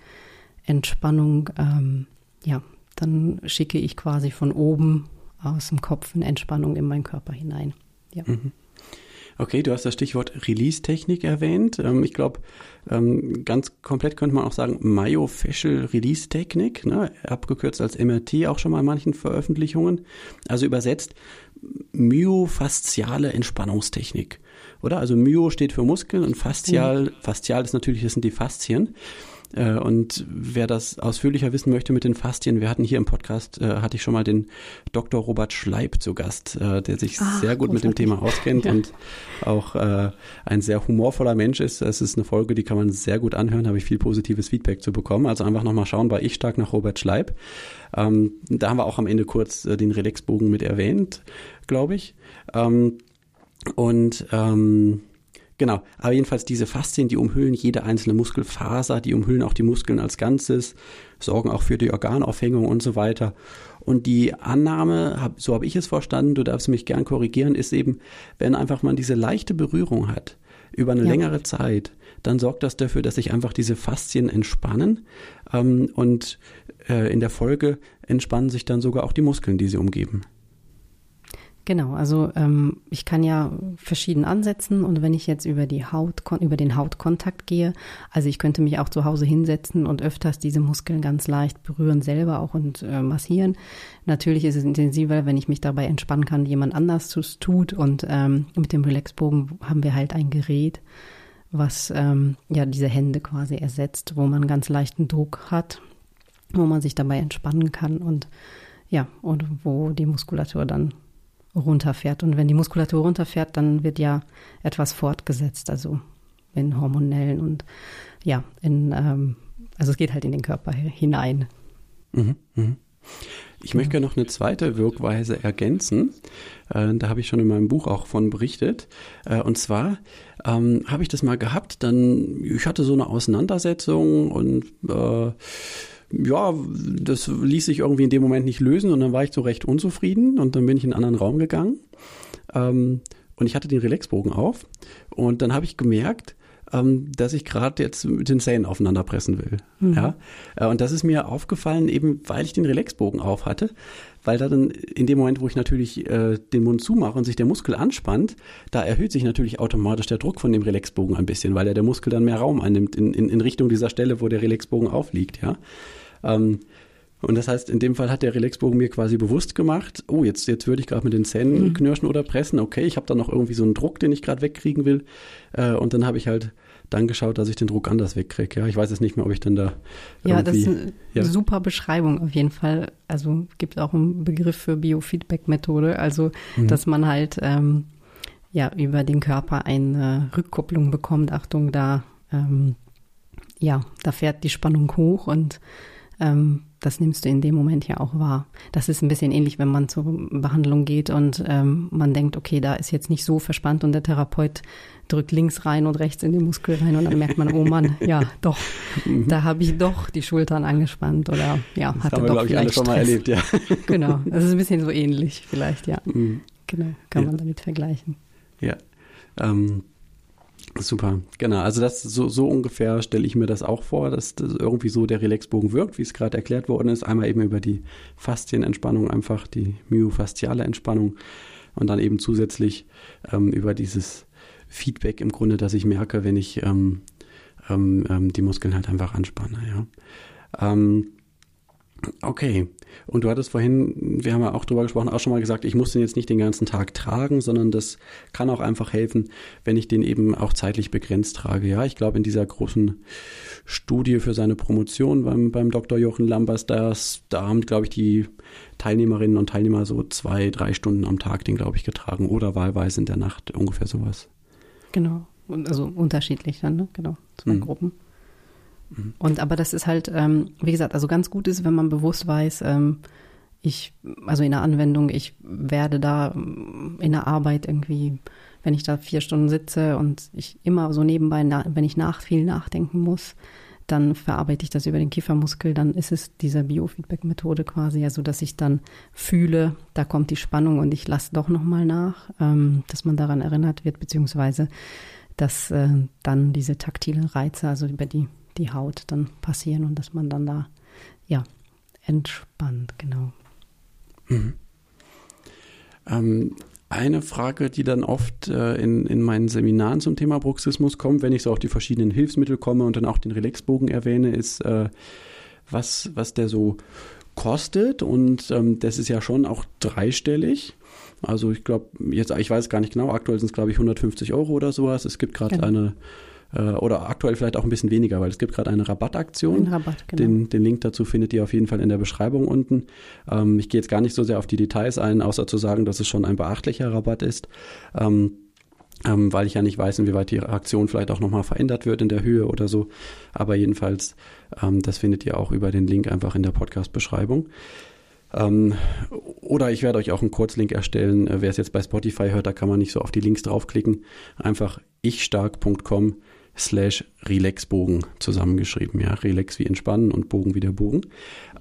Entspannung, ähm, ja, dann schicke ich quasi von oben aus dem Kopf eine Entspannung in meinen Körper hinein. Ja. Mhm. Okay, du hast das Stichwort Release-Technik erwähnt. Ähm, ich glaube, ähm, ganz komplett könnte man auch sagen Myofascial Release-Technik, ne? abgekürzt als MRT auch schon mal in manchen Veröffentlichungen. Also übersetzt myofasziale Entspannungstechnik. Oder? Also Myo steht für Muskeln und faszial, mhm. faszial ist natürlich, das sind die Faszien. Äh, und wer das ausführlicher wissen möchte mit den Faszien, wir hatten hier im Podcast, äh, hatte ich schon mal den Dr. Robert Schleib zu Gast, äh, der sich Ach, sehr gut großartig. mit dem Thema auskennt ja. und auch ein sehr humorvoller Mensch ist. Es ist eine Folge, die kann man sehr gut anhören, habe ich viel positives Feedback zu bekommen. Also einfach nochmal schauen bei Ich stark nach Robert Schleib. Ähm, da haben wir auch am Ende kurz den Relaxbogen mit erwähnt, glaube ich. Ähm, und ähm, Genau, aber jedenfalls diese Faszien, die umhüllen jede einzelne Muskelfaser, die umhüllen auch die Muskeln als Ganzes, sorgen auch für die Organaufhängung und so weiter. Und die Annahme, so habe ich es verstanden, du darfst mich gern korrigieren, ist eben, wenn einfach man diese leichte Berührung hat über eine ja. längere Zeit, dann sorgt das dafür, dass sich einfach diese Faszien entspannen ähm, und äh, in der Folge entspannen sich dann sogar auch die Muskeln, die sie umgeben. Genau, also ähm, ich kann ja verschieden ansetzen und wenn ich jetzt über die Haut, über den Hautkontakt gehe, also ich könnte mich auch zu Hause hinsetzen und öfters diese Muskeln ganz leicht berühren selber auch und äh, massieren. Natürlich ist es intensiver, wenn ich mich dabei entspannen kann, jemand anders es tut und ähm, mit dem Relaxbogen haben wir halt ein Gerät, was ähm, ja diese Hände quasi ersetzt, wo man ganz leichten Druck hat, wo man sich dabei entspannen kann und ja, und wo die Muskulatur dann runterfährt. Und wenn die Muskulatur runterfährt, dann wird ja etwas fortgesetzt, also in hormonellen und ja, in, ähm, also es geht halt in den Körper hinein. Mhm, mh. Ich ja. möchte noch eine zweite Wirkweise ergänzen. Äh, da habe ich schon in meinem Buch auch von berichtet. Äh, und zwar ähm, habe ich das mal gehabt, dann, ich hatte so eine Auseinandersetzung und äh, ja, das ließ sich irgendwie in dem Moment nicht lösen und dann war ich so recht unzufrieden und dann bin ich in einen anderen Raum gegangen ähm, und ich hatte den Relaxbogen auf und dann habe ich gemerkt, ähm, dass ich gerade jetzt mit den Zähnen aufeinander pressen will. Mhm. Ja, äh, und das ist mir aufgefallen, eben weil ich den Relaxbogen auf hatte, weil da dann in dem Moment, wo ich natürlich äh, den Mund zumache und sich der Muskel anspannt, da erhöht sich natürlich automatisch der Druck von dem Relaxbogen ein bisschen, weil ja der Muskel dann mehr Raum einnimmt in, in, in Richtung dieser Stelle, wo der Relaxbogen aufliegt, ja. Ähm, und das heißt, in dem Fall hat der Relaxbogen mir quasi bewusst gemacht, oh, jetzt, jetzt würde ich gerade mit den Zähnen mhm. knirschen oder pressen. Okay, ich habe da noch irgendwie so einen Druck, den ich gerade wegkriegen will. Äh, und dann habe ich halt dann geschaut, dass ich den Druck anders wegkriege. Ja, ich weiß jetzt nicht mehr, ob ich dann da. Ja, das ist eine ja. super Beschreibung auf jeden Fall. Also gibt auch einen Begriff für Biofeedback-Methode. Also, mhm. dass man halt ähm, ja über den Körper eine Rückkopplung bekommt. Achtung, da ähm, ja, da fährt die Spannung hoch und ähm, das nimmst du in dem Moment ja auch wahr. Das ist ein bisschen ähnlich, wenn man zur Behandlung geht und ähm, man denkt, okay, da ist jetzt nicht so verspannt und der Therapeut drückt links rein und rechts in den Muskel rein und dann merkt man, oh Mann, ja, doch, mhm. da habe ich doch die Schultern angespannt oder ja, das hatte haben wir, doch vielleicht ich, alle schon mal erlebt, ja. Genau, das ist ein bisschen so ähnlich vielleicht, ja. Mhm. Genau, kann ja. man damit vergleichen. Ja. Ähm, Super, genau. Also das so, so ungefähr stelle ich mir das auch vor, dass das irgendwie so der Relaxbogen wirkt, wie es gerade erklärt worden ist. Einmal eben über die Faszienentspannung, einfach die myofasziale Entspannung und dann eben zusätzlich ähm, über dieses Feedback im Grunde, dass ich merke, wenn ich ähm, ähm, ähm die Muskeln halt einfach anspanne. Ja. Ähm, Okay. Und du hattest vorhin, wir haben ja auch drüber gesprochen, auch schon mal gesagt, ich muss den jetzt nicht den ganzen Tag tragen, sondern das kann auch einfach helfen, wenn ich den eben auch zeitlich begrenzt trage. Ja, ich glaube, in dieser großen Studie für seine Promotion beim, beim Dr. Jochen Lambers, das, da haben, glaube ich, die Teilnehmerinnen und Teilnehmer so zwei, drei Stunden am Tag den, glaube ich, getragen oder wahlweise in der Nacht, ungefähr sowas. Genau. Also unterschiedlich dann, ne? Genau. Zwei mhm. Gruppen. Und aber das ist halt, ähm, wie gesagt, also ganz gut ist, wenn man bewusst weiß, ähm, ich, also in der Anwendung, ich werde da ähm, in der Arbeit irgendwie, wenn ich da vier Stunden sitze und ich immer so nebenbei, wenn ich nach viel nachdenken muss, dann verarbeite ich das über den Kiefermuskel, dann ist es diese Biofeedback-Methode quasi, also dass ich dann fühle, da kommt die Spannung und ich lasse doch nochmal nach, ähm, dass man daran erinnert wird, beziehungsweise dass äh, dann diese taktilen Reize, also über die die Haut dann passieren und dass man dann da, ja, entspannt, genau. Mhm. Ähm, eine Frage, die dann oft äh, in, in meinen Seminaren zum Thema Bruxismus kommt, wenn ich so auf die verschiedenen Hilfsmittel komme und dann auch den Relaxbogen erwähne, ist, äh, was, was der so kostet. Und ähm, das ist ja schon auch dreistellig. Also ich glaube, jetzt, ich weiß gar nicht genau, aktuell sind es, glaube ich, 150 Euro oder sowas. Es gibt gerade genau. eine oder aktuell vielleicht auch ein bisschen weniger, weil es gibt gerade eine Rabattaktion. Ein Rabatt, genau. Den, den, Link dazu findet ihr auf jeden Fall in der Beschreibung unten. Ähm, ich gehe jetzt gar nicht so sehr auf die Details ein, außer zu sagen, dass es schon ein beachtlicher Rabatt ist. Ähm, ähm, weil ich ja nicht weiß, inwieweit die Aktion vielleicht auch nochmal verändert wird in der Höhe oder so. Aber jedenfalls, ähm, das findet ihr auch über den Link einfach in der Podcast-Beschreibung. Ähm, oder ich werde euch auch einen Kurzlink erstellen. Äh, wer es jetzt bei Spotify hört, da kann man nicht so auf die Links draufklicken. Einfach ichstark.com slash Relaxbogen zusammengeschrieben. Ja, Relax wie entspannen und Bogen wie der Bogen.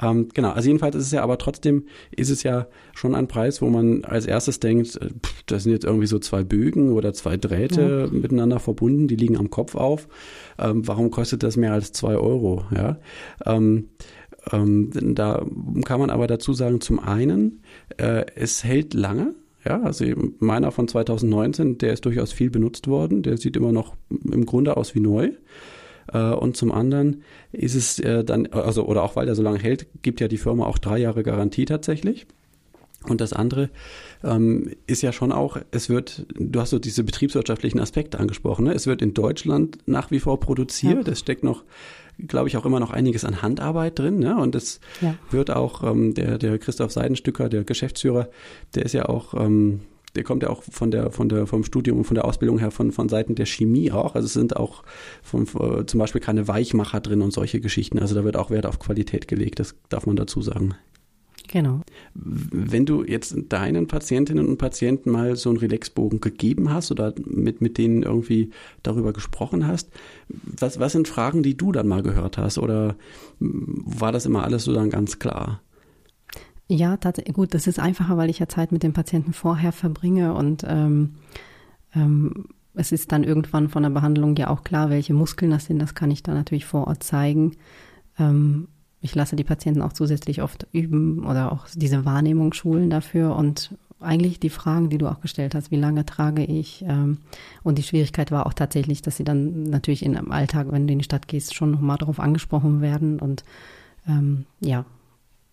Ähm, genau, also jedenfalls ist es ja, aber trotzdem ist es ja schon ein Preis, wo man als erstes denkt, äh, pff, das sind jetzt irgendwie so zwei Bögen oder zwei Drähte ja. miteinander verbunden, die liegen am Kopf auf. Ähm, warum kostet das mehr als zwei Euro? Ja, ähm, ähm, da kann man aber dazu sagen, zum einen, äh, es hält lange, ja, also meiner von 2019, der ist durchaus viel benutzt worden. Der sieht immer noch im Grunde aus wie neu. Äh, und zum anderen ist es äh, dann, also, oder auch weil der so lange hält, gibt ja die Firma auch drei Jahre Garantie tatsächlich. Und das andere ähm, ist ja schon auch, es wird, du hast so diese betriebswirtschaftlichen Aspekte angesprochen, ne? es wird in Deutschland nach wie vor produziert, es steckt noch glaube ich, auch immer noch einiges an Handarbeit drin. Ne? Und es ja. wird auch, ähm, der, der Christoph Seidenstücker, der Geschäftsführer, der ist ja auch, ähm, der kommt ja auch von der, von der, vom Studium und von der Ausbildung her von, von Seiten der Chemie auch. Also es sind auch vom, äh, zum Beispiel keine Weichmacher drin und solche Geschichten. Also da wird auch Wert auf Qualität gelegt, das darf man dazu sagen. Genau. Wenn du jetzt deinen Patientinnen und Patienten mal so einen Relaxbogen gegeben hast oder mit, mit denen irgendwie darüber gesprochen hast, was, was sind Fragen, die du dann mal gehört hast? Oder war das immer alles so dann ganz klar? Ja, gut, das ist einfacher, weil ich ja Zeit mit dem Patienten vorher verbringe und ähm, ähm, es ist dann irgendwann von der Behandlung ja auch klar, welche Muskeln das sind. Das kann ich dann natürlich vor Ort zeigen. Ähm, ich lasse die Patienten auch zusätzlich oft üben oder auch diese Wahrnehmung schulen dafür und eigentlich die Fragen, die du auch gestellt hast, wie lange trage ich? Ähm, und die Schwierigkeit war auch tatsächlich, dass sie dann natürlich in einem Alltag, wenn du in die Stadt gehst, schon nochmal darauf angesprochen werden. Und ähm, ja,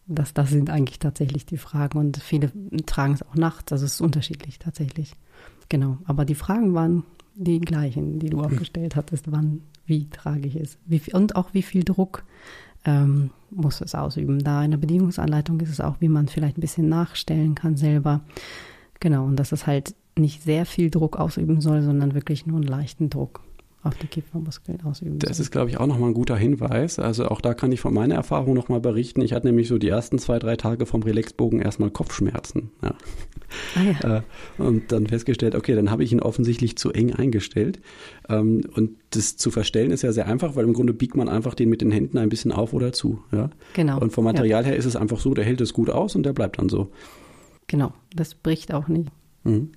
das, das sind eigentlich tatsächlich die Fragen. Und viele tragen es auch nachts, also es ist unterschiedlich tatsächlich. Genau. Aber die Fragen waren die gleichen, die du auch hm. gestellt hattest. Wann, wie trage ich es? Wie, und auch wie viel Druck ähm, muss es ausüben. Da in der Bedienungsanleitung ist es auch, wie man vielleicht ein bisschen nachstellen kann selber. Genau, und dass es halt nicht sehr viel Druck ausüben soll, sondern wirklich nur einen leichten Druck auf die Kiefermuskeln ausüben. Das soll. ist, glaube ich, auch nochmal ein guter Hinweis. Also auch da kann ich von meiner Erfahrung nochmal berichten. Ich hatte nämlich so die ersten zwei, drei Tage vom Relaxbogen erstmal Kopfschmerzen. Ja. Ah, ja. Äh, und dann festgestellt, okay, dann habe ich ihn offensichtlich zu eng eingestellt. Ähm, und das zu verstellen ist ja sehr einfach, weil im Grunde biegt man einfach den mit den Händen ein bisschen auf oder zu. Ja? Genau. Und vom Material ja. her ist es einfach so, der hält es gut aus und der bleibt dann so. Genau, das bricht auch nicht. Mhm.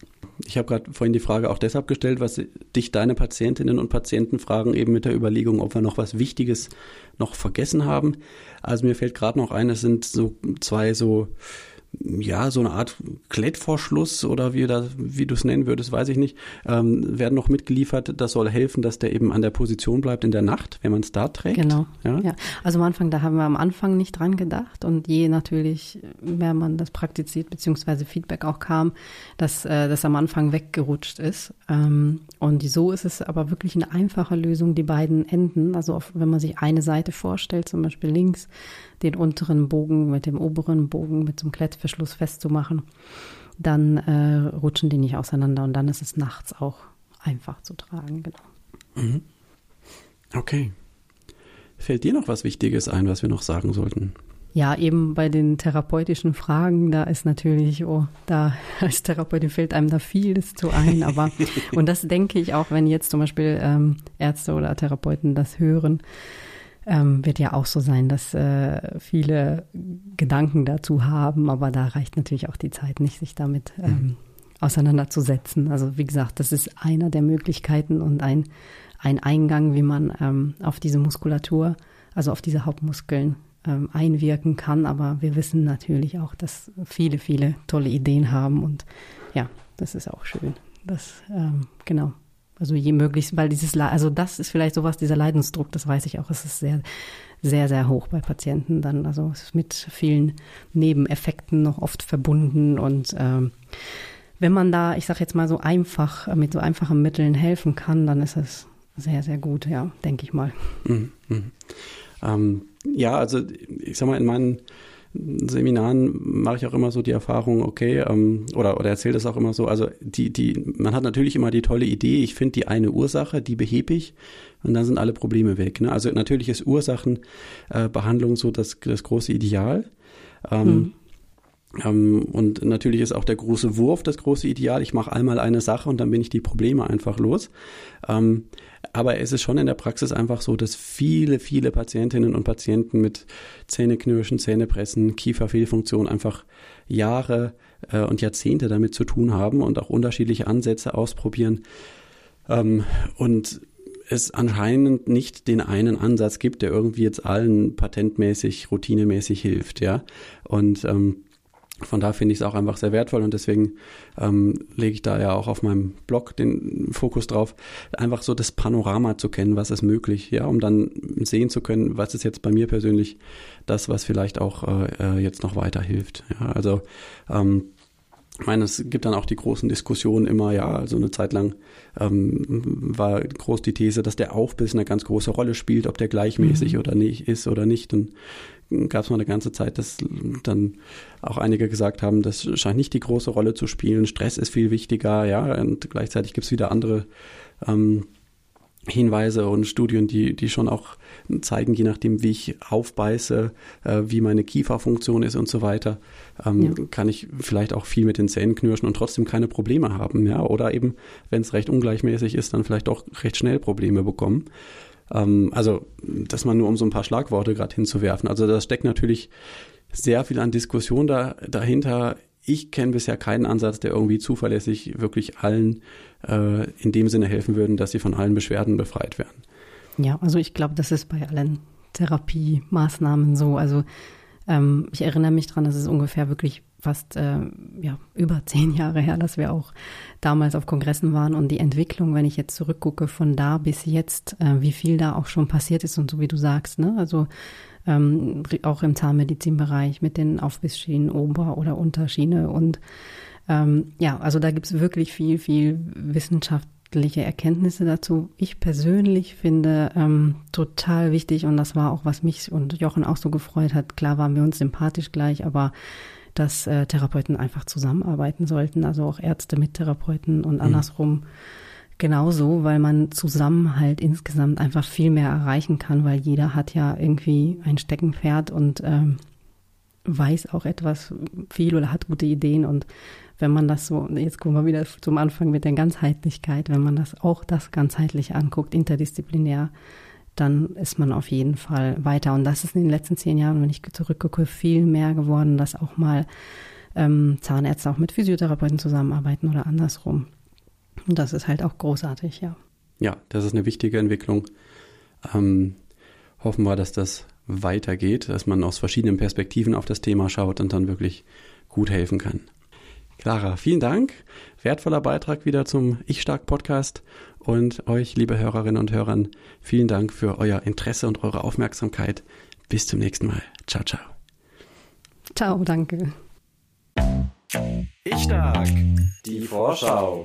Ich habe gerade vorhin die Frage auch deshalb gestellt, was dich deine Patientinnen und Patienten fragen, eben mit der Überlegung, ob wir noch was Wichtiges noch vergessen haben. Also mir fällt gerade noch ein, es sind so zwei so ja, so eine Art Klettverschluss oder wie, wie du es nennen würdest, weiß ich nicht, ähm, werden noch mitgeliefert. Das soll helfen, dass der eben an der Position bleibt in der Nacht, wenn man es da trägt. Genau. Ja? ja, also am Anfang, da haben wir am Anfang nicht dran gedacht und je natürlich, mehr man das praktiziert, beziehungsweise Feedback auch kam, dass äh, das am Anfang weggerutscht ist. Ähm, und so ist es aber wirklich eine einfache Lösung, die beiden Enden, also auf, wenn man sich eine Seite vorstellt, zum Beispiel links, den unteren Bogen mit dem oberen Bogen mit so einem Klettverschluss festzumachen, dann äh, rutschen die nicht auseinander und dann ist es nachts auch einfach zu tragen. Genau. Mhm. Okay. Fällt dir noch was Wichtiges ein, was wir noch sagen sollten? Ja, eben bei den therapeutischen Fragen, da ist natürlich, oh, da als Therapeutin fällt einem da vieles zu ein. Aber und das denke ich auch, wenn jetzt zum Beispiel ähm, Ärzte oder Therapeuten das hören, ähm, wird ja auch so sein, dass äh, viele Gedanken dazu haben, aber da reicht natürlich auch die Zeit nicht, sich damit ähm, auseinanderzusetzen. Also wie gesagt, das ist einer der Möglichkeiten und ein ein Eingang, wie man ähm, auf diese Muskulatur, also auf diese Hauptmuskeln ähm, einwirken kann. Aber wir wissen natürlich auch, dass viele, viele tolle Ideen haben und ja, das ist auch schön. Das, ähm, genau. Also je möglichst, weil dieses, also das ist vielleicht sowas, dieser Leidensdruck, das weiß ich auch, es ist sehr, sehr, sehr hoch bei Patienten dann. Also es ist mit vielen Nebeneffekten noch oft verbunden und ähm, wenn man da, ich sage jetzt mal so einfach, mit so einfachen Mitteln helfen kann, dann ist es sehr, sehr gut, ja, denke ich mal. Mhm. mhm. Ähm, ja, also ich sag mal, in meinen Seminaren mache ich auch immer so die Erfahrung, okay, ähm, oder, oder erzähle das auch immer so, also die, die, man hat natürlich immer die tolle Idee, ich finde die eine Ursache, die behebe ich und dann sind alle Probleme weg. Ne? Also natürlich ist Ursachenbehandlung äh, so das, das große Ideal. Ähm, hm. Ähm, und natürlich ist auch der große Wurf das große Ideal. Ich mache einmal eine Sache und dann bin ich die Probleme einfach los. Ähm, aber es ist schon in der Praxis einfach so, dass viele, viele Patientinnen und Patienten mit Zähneknirschen, Zähnepressen, Kieferfehlfunktion einfach Jahre äh, und Jahrzehnte damit zu tun haben und auch unterschiedliche Ansätze ausprobieren. Ähm, und es anscheinend nicht den einen Ansatz gibt, der irgendwie jetzt allen patentmäßig, routinemäßig hilft, ja. Und ähm, von da finde ich es auch einfach sehr wertvoll und deswegen ähm, lege ich da ja auch auf meinem Blog den Fokus drauf, einfach so das Panorama zu kennen, was ist möglich, ja, um dann sehen zu können, was ist jetzt bei mir persönlich das, was vielleicht auch äh, äh jetzt noch weiterhilft. Ja, also ähm, ich meine, es gibt dann auch die großen Diskussionen immer, ja, also eine Zeit lang ähm, war groß die These, dass der Aufbiss eine ganz große Rolle spielt, ob der gleichmäßig mhm. oder nicht ist oder nicht. Und gab es mal eine ganze Zeit, dass dann auch einige gesagt haben, das scheint nicht die große Rolle zu spielen. Stress ist viel wichtiger, ja, und gleichzeitig gibt es wieder andere ähm, Hinweise und Studien, die, die schon auch zeigen, je nachdem, wie ich aufbeiße, äh, wie meine Kieferfunktion ist und so weiter, ähm, ja. kann ich vielleicht auch viel mit den Zähnen knirschen und trotzdem keine Probleme haben. Ja? Oder eben, wenn es recht ungleichmäßig ist, dann vielleicht auch recht schnell Probleme bekommen. Ähm, also, dass man nur um so ein paar Schlagworte gerade hinzuwerfen. Also, da steckt natürlich sehr viel an Diskussion da, dahinter. Ich kenne bisher keinen Ansatz, der irgendwie zuverlässig wirklich allen äh, in dem Sinne helfen würden, dass sie von allen Beschwerden befreit werden. Ja, also ich glaube, das ist bei allen Therapiemaßnahmen so. Also ähm, ich erinnere mich daran, dass es ungefähr wirklich fast äh, ja, über zehn Jahre her, dass wir auch damals auf Kongressen waren und die Entwicklung, wenn ich jetzt zurückgucke von da bis jetzt, äh, wie viel da auch schon passiert ist und so wie du sagst, ne? Also ähm, auch im Zahnmedizinbereich mit den Aufbissschienen, Ober- oder Unterschiene und ähm, ja, also da gibt es wirklich viel, viel wissenschaftliche Erkenntnisse dazu. Ich persönlich finde ähm, total wichtig und das war auch, was mich und Jochen auch so gefreut hat. Klar waren wir uns sympathisch gleich, aber dass äh, Therapeuten einfach zusammenarbeiten sollten, also auch Ärzte mit Therapeuten und mhm. andersrum mhm. genauso, weil man zusammen halt insgesamt einfach viel mehr erreichen kann, weil jeder hat ja irgendwie ein Steckenpferd und ähm, weiß auch etwas viel oder hat gute Ideen und wenn man das so, jetzt kommen wir wieder zum Anfang mit der Ganzheitlichkeit, wenn man das auch das ganzheitlich anguckt, interdisziplinär, dann ist man auf jeden Fall weiter. Und das ist in den letzten zehn Jahren, wenn ich zurückgucke, viel mehr geworden, dass auch mal ähm, Zahnärzte auch mit Physiotherapeuten zusammenarbeiten oder andersrum. Und das ist halt auch großartig, ja. Ja, das ist eine wichtige Entwicklung. Ähm, hoffen wir, dass das weitergeht, dass man aus verschiedenen Perspektiven auf das Thema schaut und dann wirklich gut helfen kann. Clara, vielen Dank. Wertvoller Beitrag wieder zum Ich Stark Podcast. Und euch, liebe Hörerinnen und Hörern, vielen Dank für euer Interesse und eure Aufmerksamkeit. Bis zum nächsten Mal. Ciao, ciao. Ciao, danke. Ich Stark. Die Vorschau.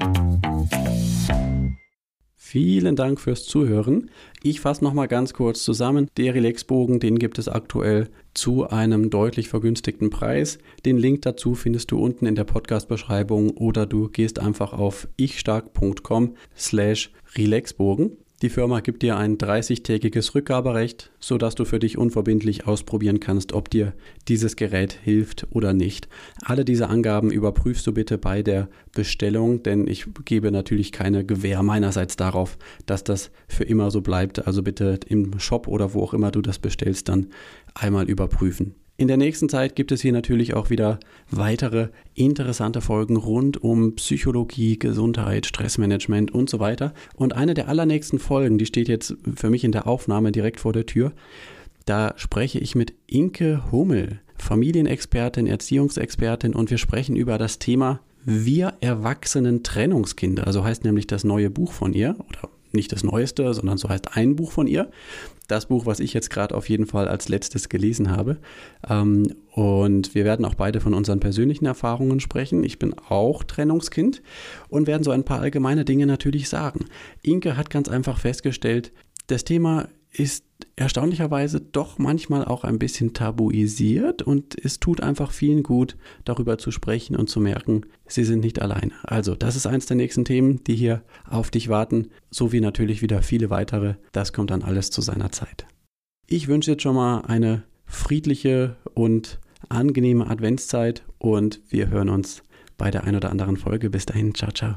Vielen Dank fürs Zuhören. Ich fasse nochmal ganz kurz zusammen. Der Relaxbogen, den gibt es aktuell zu einem deutlich vergünstigten Preis. Den Link dazu findest du unten in der Podcast-Beschreibung oder du gehst einfach auf ichstark.com slash Relaxbogen. Die Firma gibt dir ein 30-tägiges Rückgaberecht, sodass du für dich unverbindlich ausprobieren kannst, ob dir dieses Gerät hilft oder nicht. Alle diese Angaben überprüfst du bitte bei der Bestellung, denn ich gebe natürlich keine Gewähr meinerseits darauf, dass das für immer so bleibt. Also bitte im Shop oder wo auch immer du das bestellst, dann einmal überprüfen. In der nächsten Zeit gibt es hier natürlich auch wieder weitere interessante Folgen rund um Psychologie, Gesundheit, Stressmanagement und so weiter. Und eine der allernächsten Folgen, die steht jetzt für mich in der Aufnahme direkt vor der Tür, da spreche ich mit Inke Hummel, Familienexpertin, Erziehungsexpertin und wir sprechen über das Thema Wir Erwachsenen Trennungskinder. So heißt nämlich das neue Buch von ihr oder nicht das neueste, sondern so heißt ein Buch von ihr. Das Buch, was ich jetzt gerade auf jeden Fall als letztes gelesen habe. Ähm, und wir werden auch beide von unseren persönlichen Erfahrungen sprechen. Ich bin auch Trennungskind und werden so ein paar allgemeine Dinge natürlich sagen. Inke hat ganz einfach festgestellt, das Thema ist erstaunlicherweise doch manchmal auch ein bisschen tabuisiert und es tut einfach vielen gut, darüber zu sprechen und zu merken, sie sind nicht alleine. Also, das ist eins der nächsten Themen, die hier auf dich warten, sowie natürlich wieder viele weitere. Das kommt dann alles zu seiner Zeit. Ich wünsche jetzt schon mal eine friedliche und angenehme Adventszeit und wir hören uns bei der ein oder anderen Folge. Bis dahin, ciao, ciao.